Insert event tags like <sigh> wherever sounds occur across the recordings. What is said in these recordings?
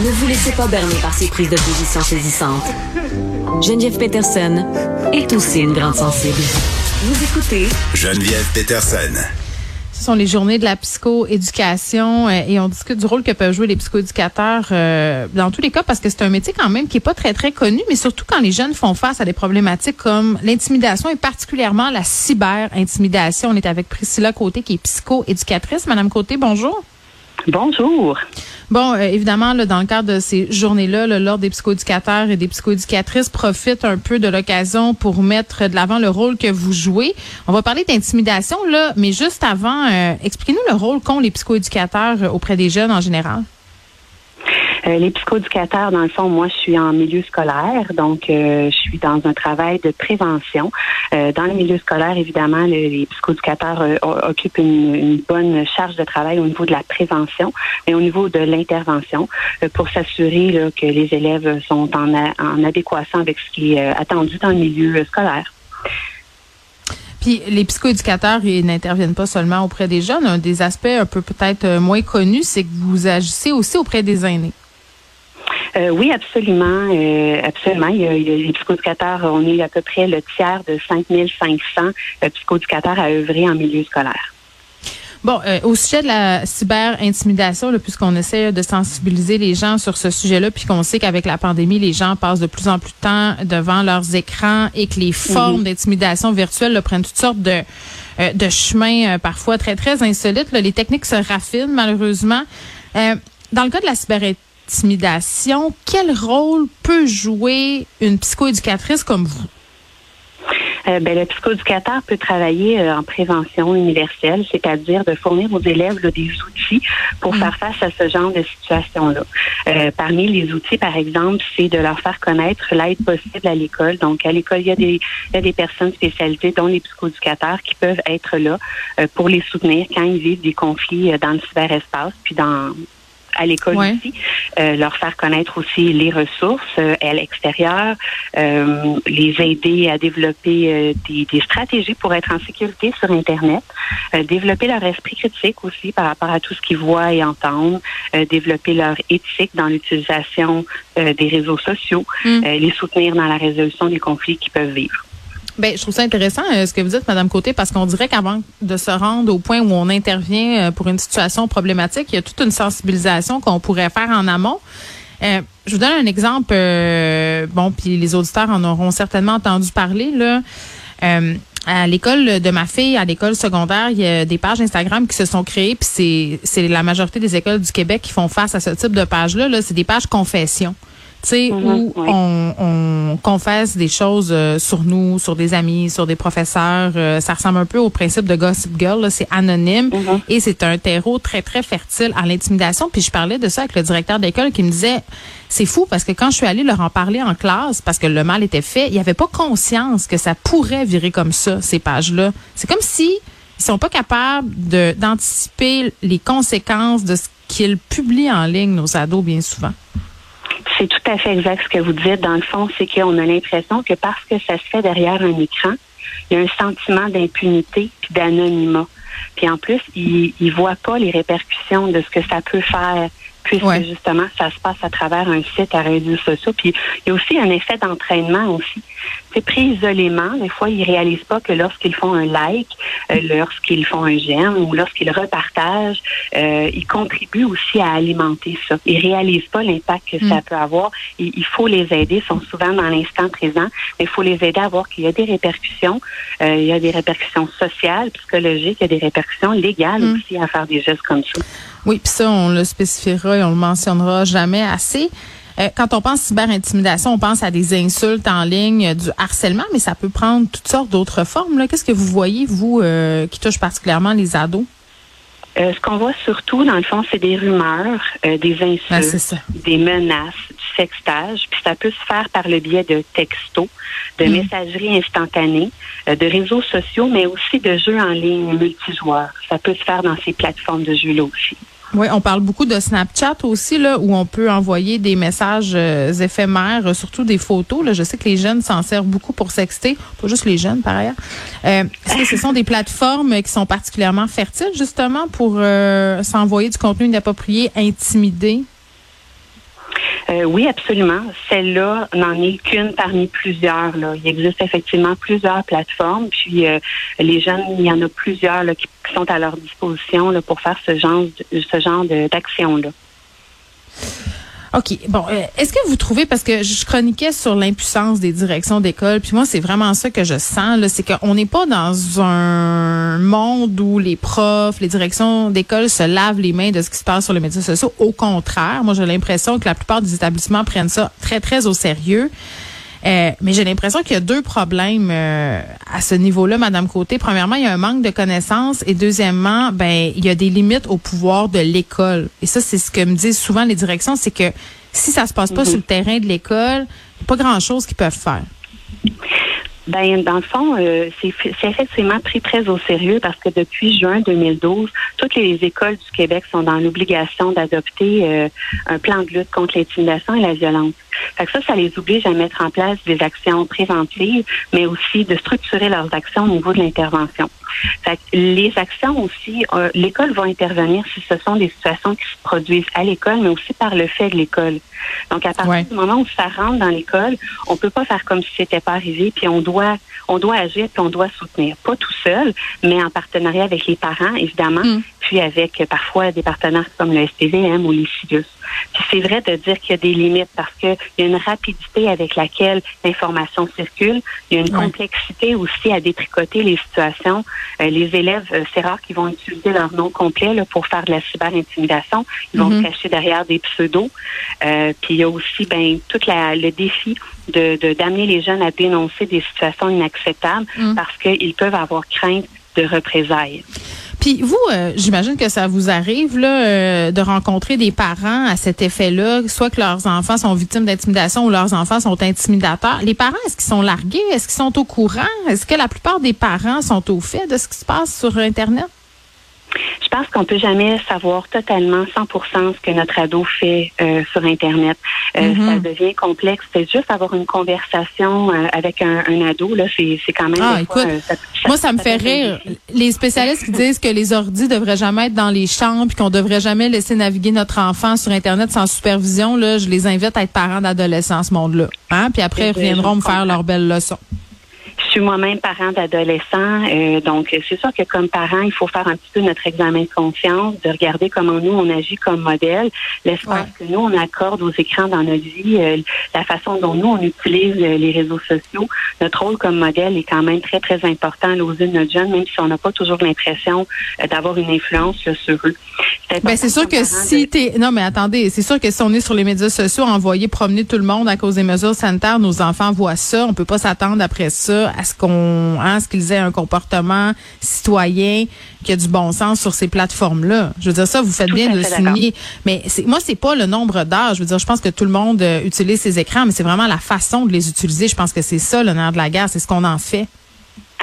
Ne vous laissez pas berner par ces prises de position saisissantes. Geneviève Peterson est aussi une grande sensible. Vous écoutez Geneviève Peterson. Ce sont les journées de la psychoéducation euh, et on discute du rôle que peuvent jouer les psychoéducateurs euh, dans tous les cas parce que c'est un métier quand même qui est pas très très connu, mais surtout quand les jeunes font face à des problématiques comme l'intimidation et particulièrement la cyber-intimidation. On est avec Priscilla Côté qui est psychoéducatrice. Madame Côté, bonjour. Bonjour. Bon, euh, évidemment, dans le cadre de ces journées-là, l'Ordre des psychoéducateurs et des psychoéducatrices profite un peu de l'occasion pour mettre de l'avant le rôle que vous jouez. On va parler d'intimidation, là, mais juste avant, euh, expliquez-nous le rôle qu'ont les psychoéducateurs auprès des jeunes en général. Euh, les psychoéducateurs, dans le fond, moi, je suis en milieu scolaire, donc euh, je suis dans un travail de prévention. Euh, dans le milieu scolaire, évidemment, les psychoéducateurs occupent une, bonne charge de travail au niveau de la prévention et au niveau de l'intervention pour s'assurer que les élèves sont en, en adéquation avec ce qui est attendu dans le milieu scolaire. Puis les psychoéducateurs, ils n'interviennent pas seulement auprès des jeunes. Un des aspects un peu peut-être moins connus, c'est que vous agissez aussi auprès des aînés. Euh, oui, absolument. Euh, absolument. Il y, a, il y a les psychoéducateurs, on est à peu près le tiers de 5500 euh, psychoéducateurs à œuvrer en milieu scolaire. Bon, euh, au sujet de la cyber-intimidation, puisqu'on essaie de sensibiliser les gens sur ce sujet-là, puis qu'on sait qu'avec la pandémie, les gens passent de plus en plus de temps devant leurs écrans et que les formes d'intimidation virtuelle prennent toutes sortes de, euh, de chemins parfois très, très insolites. Les techniques se raffinent, malheureusement. dans le cas de la cyber intimidation, quel rôle peut jouer une psychoéducatrice comme vous? Euh, ben, le psychoéducateur peut travailler euh, en prévention universelle, c'est-à-dire de fournir aux élèves des outils pour mm. faire face à ce genre de situation-là. Euh, parmi les outils, par exemple, c'est de leur faire connaître l'aide possible à l'école. Donc, à l'école, il y, a des, il y a des personnes spécialisées, dont les psychoéducateurs, qui peuvent être là pour les soutenir quand ils vivent des conflits dans le cyberespace, puis dans à l'école aussi, euh, leur faire connaître aussi les ressources euh, à l'extérieur, euh, les aider à développer des, des, stratégies pour être en sécurité sur Internet, développer leur esprit critique aussi par rapport à tout ce qu'ils voient et entendent, développer leur éthique dans l'utilisation des réseaux sociaux, mm. les soutenir dans la résolution des conflits qu'ils peuvent vivre. Ben, je trouve ça intéressant euh, ce que vous dites, Madame Côté, parce qu'on dirait qu'avant de se rendre au point où on intervient euh, pour une situation problématique, il y a toute une sensibilisation qu'on pourrait faire en amont. Euh, je vous donne un exemple, bon, puis les auditeurs en auront certainement entendu parler là. à l'école de ma fille, à l'école secondaire, il y a des pages Instagram qui se sont créées, puis c'est la majorité des écoles du Québec qui font face à ce type de pages là. là c'est des pages confession tu sais, mhm, où on, on, confesse des choses euh, sur nous, sur des amis, sur des professeurs. Euh, ça ressemble un peu au principe de Gossip Girl. C'est anonyme mhm. et c'est un terreau très, très fertile à l'intimidation. Puis je parlais de ça avec le directeur d'école qui me disait, c'est fou parce que quand je suis allée leur en parler en classe, parce que le mal était fait, il n'y avait pas conscience que ça pourrait virer comme ça, ces pages-là. C'est comme si ils sont pas capables d'anticiper les conséquences de ce qu'ils publient en ligne, nos ados, bien souvent. C'est tout à fait exact ce que vous dites. Dans le fond, c'est qu'on a l'impression que parce que ça se fait derrière un écran, il y a un sentiment d'impunité puis d'anonymat. Puis en plus, ils ne voient pas les répercussions de ce que ça peut faire puisque justement, ça se passe à travers un site à réseaux sociaux. Puis il y a aussi un effet d'entraînement aussi. C'est pris isolément. Des fois, ils réalisent pas que lorsqu'ils font un like, euh, lorsqu'ils font un j'aime ou lorsqu'ils repartagent, euh, ils contribuent aussi à alimenter ça. Ils réalisent pas l'impact que ça mm. peut avoir. Il, faut les aider. Ils sont souvent dans l'instant présent, mais il faut les aider à voir qu'il y a des répercussions. Euh, il y a des répercussions sociales, psychologiques, il y a des répercussions légales mm. aussi à faire des gestes comme ça. Oui, puis ça, on le spécifiera et on le mentionnera jamais assez. Euh, quand on pense cyber-intimidation, on pense à des insultes en ligne, du harcèlement, mais ça peut prendre toutes sortes d'autres formes. Qu'est-ce que vous voyez, vous, euh, qui touche particulièrement les ados? Euh, ce qu'on voit surtout, dans le fond, c'est des rumeurs, des insultes, des menaces, du sextage. Puis ça peut se faire par le biais de textos, de mm. messagerie instantanée, de réseaux sociaux, mais aussi de jeux en ligne multijoueurs. Ça peut se faire dans ces plateformes de jeux-là aussi. Oui, on parle beaucoup de Snapchat aussi, là, où on peut envoyer des messages euh, éphémères, euh, surtout des photos. Là. Je sais que les jeunes s'en servent beaucoup pour sexter, pas juste les jeunes par ailleurs. Euh, est-ce que ce sont des plateformes qui sont particulièrement fertiles, justement, pour s'envoyer du contenu inapproprié, intimidé? Euh, oui, absolument. Celle-là n'en est qu'une parmi plusieurs. Là. Il existe effectivement plusieurs plateformes, puis euh, les jeunes, il y en a plusieurs là, qui, sont à leur disposition là, pour faire ce genre, ce genre d'action-là. OK. Bon, euh, est-ce que vous trouvez, parce que je chroniquais sur l'impuissance des directions d'école, puis moi, c'est vraiment ça que je sens, là, c'est qu'on n'est pas dans un monde où les profs, les directions d'école se lavent les mains de ce qui se passe sur les médias sociaux. Au contraire, moi, j'ai l'impression que la plupart des établissements prennent ça très, très au sérieux. Euh, mais j'ai l'impression qu'il y a deux problèmes euh, à ce niveau-là, Madame Côté. Premièrement, il y a un manque de connaissances et deuxièmement, ben il y a des limites au pouvoir de l'école. Et ça, c'est ce que me disent souvent les directions, c'est que si ça se passe pas mhm. sur le terrain de l'école, pas grand-chose qu'ils peuvent faire. Ben, dans le fond, euh, c'est effectivement pris très au sérieux parce que depuis juin 2012, toutes les écoles du Québec sont dans l'obligation d'adopter un plan de lutte contre l'intimidation et la violence. Fait que ça, ça les oblige à mettre en place des actions préventives, mais aussi de structurer leurs actions au niveau de l'intervention. Fait que les actions aussi, euh, l'école va intervenir si ce sont des situations qui se produisent à l'école, mais aussi par le fait de l'école. Donc, à partir du moment où ça rentre dans l'école, on peut pas faire comme si c'était pas arrivé, puis on doit, on doit agir, puis on doit soutenir. Pas tout seul, mais en partenariat avec les parents, évidemment, mm. puis avec euh, parfois des partenaires comme le STVM ou les CIDUS. Puis c'est vrai de dire qu'il y a des limites parce qu'il y a une rapidité avec laquelle l'information circule. Il y a une complexité aussi à détricoter les situations. Euh, les élèves, euh, c'est rare qu'ils vont utiliser leur nom complet là, pour faire de la cyber-intimidation. Ils vont mm-hmm. se cacher derrière des pseudos. Euh, puis il y a aussi ben, tout la, le défi de d'amener les jeunes à dénoncer des situations inacceptables mm. parce qu'ils peuvent avoir crainte de représailles. Puis vous, euh, j'imagine que ça vous arrive là euh, de rencontrer des parents à cet effet-là, soit que leurs enfants sont victimes d'intimidation ou leurs enfants sont intimidateurs. Les parents, est-ce qu'ils sont largués? Est-ce qu'ils sont au courant? Est-ce que la plupart des parents sont au fait de ce qui se passe sur Internet? Je pense qu'on peut jamais savoir totalement 100% ce que notre ado fait euh, sur Internet. Euh. Ça devient complexe. C'est juste avoir une conversation euh, avec un, ado là, c'est quand même. Ah, écoute, moi ça me fait rire. Les spécialistes qui disent que les ordis devraient jamais être dans les chambres, puis qu'on devrait jamais laisser naviguer notre enfant sur Internet sans supervision. Là, je les invite à être parents d'adolescents, ce monde-là. Hein? Puis après, ils reviendront me faire leurs belles leçons. Je suis moi-même parent d'adolescents, euh, donc c'est sûr que comme parent, il faut faire un petit peu notre examen de confiance, de regarder comment nous on agit comme modèle, l'espace que nous on accorde aux écrans dans notre vie, euh, la façon dont nous on utilise euh, les réseaux sociaux. Notre rôle comme modèle est quand même très très important aux yeux de notre jeune, même si on n'a pas toujours l'impression d'avoir une influence sur eux. Ben c'est sûr que si t'es non mais attendez, c'est sûr que si on est sur les médias sociaux, envoyer promener tout le monde à cause des mesures sanitaires, nos enfants voient ça, on peut pas s'attendre après ça à ce qu'on, hein, ce qu'ils aient un comportement citoyen qui a du bon sens sur ces plateformes-là. Je veux dire ça, vous faites bien de le souligner. Mais c'est, moi, c'est pas le nombre d'heures. Je veux dire, je pense que tout le monde euh, utilise ces écrans, mais c'est vraiment la façon de les utiliser. Je pense que c'est ça le nerf de la guerre, c'est ce qu'on en fait.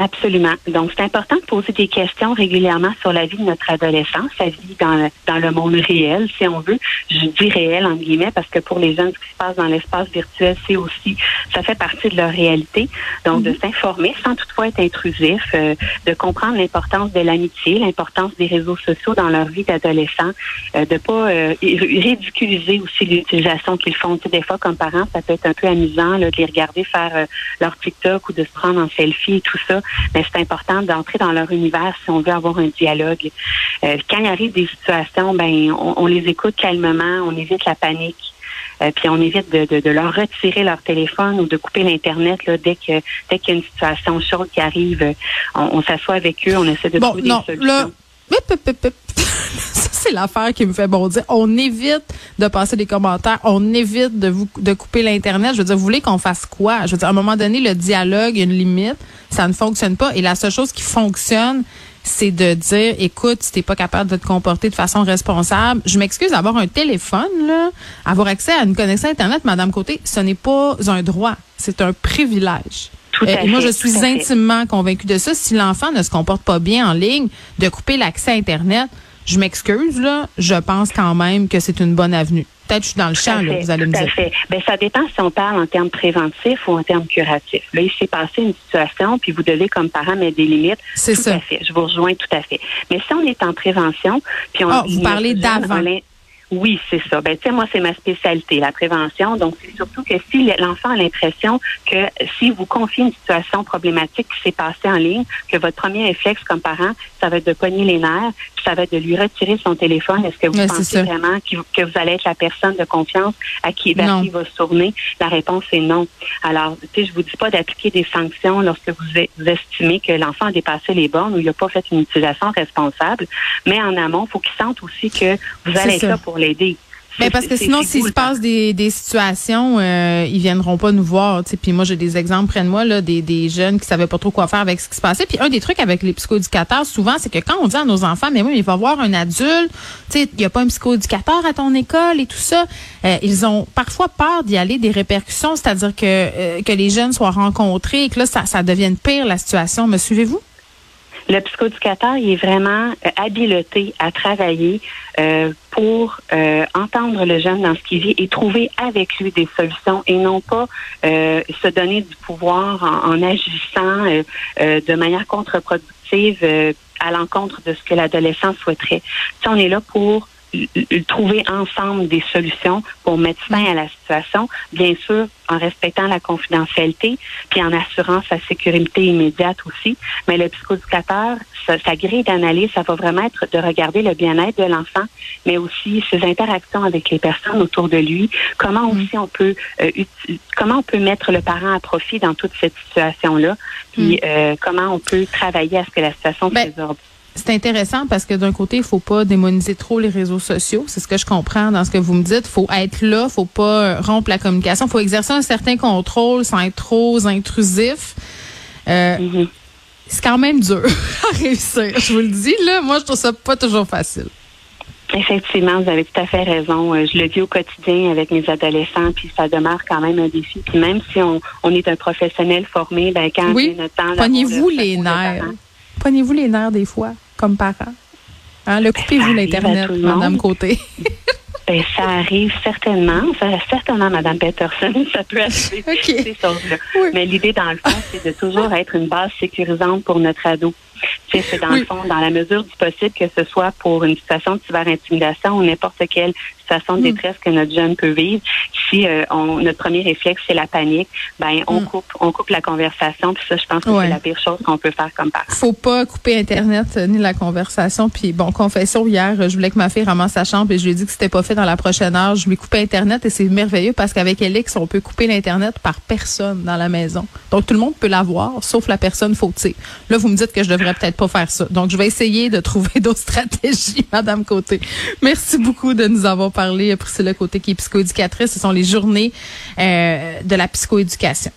Absolument. Donc, c'est important de poser des questions régulièrement sur la vie de notre adolescent, sa vie dans, dans le monde réel, si on veut. Je dis réel, en guillemets, parce que pour les jeunes, ce qui se passe dans l'espace virtuel, c'est aussi, ça fait partie de leur réalité. Donc, de mhm. s'informer sans toutefois être intrusif, euh, de comprendre l'importance de l'amitié, l'importance des réseaux sociaux dans leur vie d'adolescent, euh, de pas euh, ridiculiser aussi l'utilisation qu'ils font. Tu sais, des fois, comme parents, ça peut être un peu amusant là, de les regarder faire leur TikTok ou de se prendre en selfie et tout ça mais c'est important d'entrer dans leur univers si on veut avoir un dialogue. Euh, quand il arrive des situations, ben on, les écoute calmement, on évite la panique. Euh, puis on évite de, leur retirer leur téléphone ou de couper l'internet là, dès que dès qu'il y a une situation chaude qui arrive. On, s'assoit avec eux, on essaie de trouver des solutions <laughs> c'est l'affaire qui me fait bondir. On évite de passer des commentaires, on évite de vous de couper l'internet. Je veux dire, vous voulez qu'on fasse quoi? Je veux dire, à un moment donné, le dialogue, a une limite, ça ne fonctionne pas. Et la seule chose qui fonctionne, c'est de dire, écoute, si t'es pas capable de te comporter de façon responsable, je m'excuse d'avoir un téléphone, là, avoir accès à une connexion Internet, Madame Côté, ce n'est pas un droit, c'est un privilège. Euh, et moi, je suis intimement convaincue de ça. Si l'enfant ne se comporte pas bien en ligne, de couper l'accès à Internet, je m'excuse, là, je pense quand même que c'est une bonne avenue. Peut-être que je suis dans le champ, là, vous allez me dire. Fait. Ben, ça dépend si on parle en termes préventifs ou en termes curatifs. Là, il s'est passé une situation, puis vous devez, comme parent, mettre des limites. C'est ça. fait. Je vous rejoins tout à fait. Mais si on est en prévention, puis on... Ah, vous parlez d'avant. Oui, c'est ça. Ben, tu sais, moi, c'est ma spécialité, la prévention. Donc, c'est surtout que si l'enfant a l'impression que si vous confiez une situation problématique qui s'est passée en ligne, que votre premier réflexe comme parent, ça va être de pogner les nerfs, ça va être de lui retirer son téléphone. Est-ce que vous pensez vraiment que vous allez être la personne de confiance à qui, vers qui va se tourner? La réponse est non. Alors, tu sais, je vous dis pas d'appliquer des sanctions lorsque vous, estimez que l'enfant a dépassé les bornes ou il n'a pas fait une utilisation responsable, mais en amont, il faut qu'il sente aussi que vous allez être là pour l'aider. Mais parce que sinon, s'il se passe des, des situations, euh, ils viendront pas nous voir. Puis moi, j'ai des exemples près de moi là, des, des jeunes qui savaient pas trop quoi faire avec ce qui se passait. Puis un des trucs avec les psychoéducateurs, souvent, c'est que quand on dit à nos enfants, mais oui, il va voir un adulte, il y a pas un psychoéducateur à ton école et tout ça. Euh, ils ont parfois peur d'y aller des répercussions, c'est-à-dire que euh, que les jeunes soient rencontrés et que là, ça, ça devienne pire la situation. Me suivez-vous? Le psychoéducateur, il est vraiment euh, habileté à travailler euh, pour euh, entendre le jeune dans ce qu'il vit et trouver avec lui des solutions et non pas se donner du pouvoir en, agissant de manière contre-productive à l'encontre de ce que l'adolescent souhaiterait. Si on est là pour trouver ensemble des solutions pour mettre fin à la situation, bien sûr en respectant la confidentialité, puis en assurant sa sécurité immédiate aussi. Mais le psychoéducateur, sa, sa grille d'analyse, ça va vraiment être de regarder le bien-être de l'enfant, mais aussi ses interactions avec les personnes autour de lui. Comment mm. aussi on peut euh, comment on peut mettre le parent à profit dans toute cette situation-là, puis mm. euh, comment on peut travailler à ce que la situation ben, se résorbe. C'est intéressant parce que d'un côté, il faut pas démoniser trop les réseaux sociaux. C'est ce que je comprends dans ce que vous me dites. Il faut être là, il faut pas rompre la communication. Il faut exercer un certain contrôle sans être trop intrusif. Euh, mm-hmm. C'est quand même dur <laughs> à réussir. Je vous le dis, là, moi, je trouve ça pas toujours facile. Effectivement, vous avez tout à fait raison. Euh, je le vis au quotidien avec mes adolescents, puis ça demeure quand même un défi. Puis même si on, est un professionnel formé, ben quand oui. notre temps... Pognez-vous les nerfs. Prenez-vous les nerfs des fois, comme parent? Hein, le coupez-vous l'Internet, Madame Côté? <laughs> Ben, ça arrive certainement. Ça, certainement, Madame Peterson, <laughs> ça peut arriver ces choses-là. Mais l'idée, dans le fond, c'est de toujours être une base sécurisante pour notre ado. C'est dans le fond, dans la mesure du possible, que ce soit pour une situation de cyber-intimidation ou n'importe quelle situation de hmm. détresse que notre jeune peut vivre. Si euh, on, notre premier réflexe c'est la panique, ben on hmm. coupe, on coupe la conversation. Puis ça, je pense que c'est la pire chose qu'on peut faire comme parent. Faut pas couper Internet euh, ni la conversation. Puis bon, confession hier, je voulais que ma fille ramasse sa chambre et je lui ai dit que c'était pas fait dans la prochaine heure. Je lui ai coupé Internet et c'est merveilleux parce qu'avec Elix, on peut couper l'Internet par personne dans la maison. Donc tout le monde peut l'avoir, sauf la personne fautée. Là, vous me dites que je peut-être pas faire ça. Donc je vais essayer de trouver <laughs> d'autres stratégies, <laughs> Madame Côté. Merci beaucoup de nous avoir parlé, Priscilla Côté, qui est psychoéducatrice. Ce sont les journées euh, de la psychoéducation.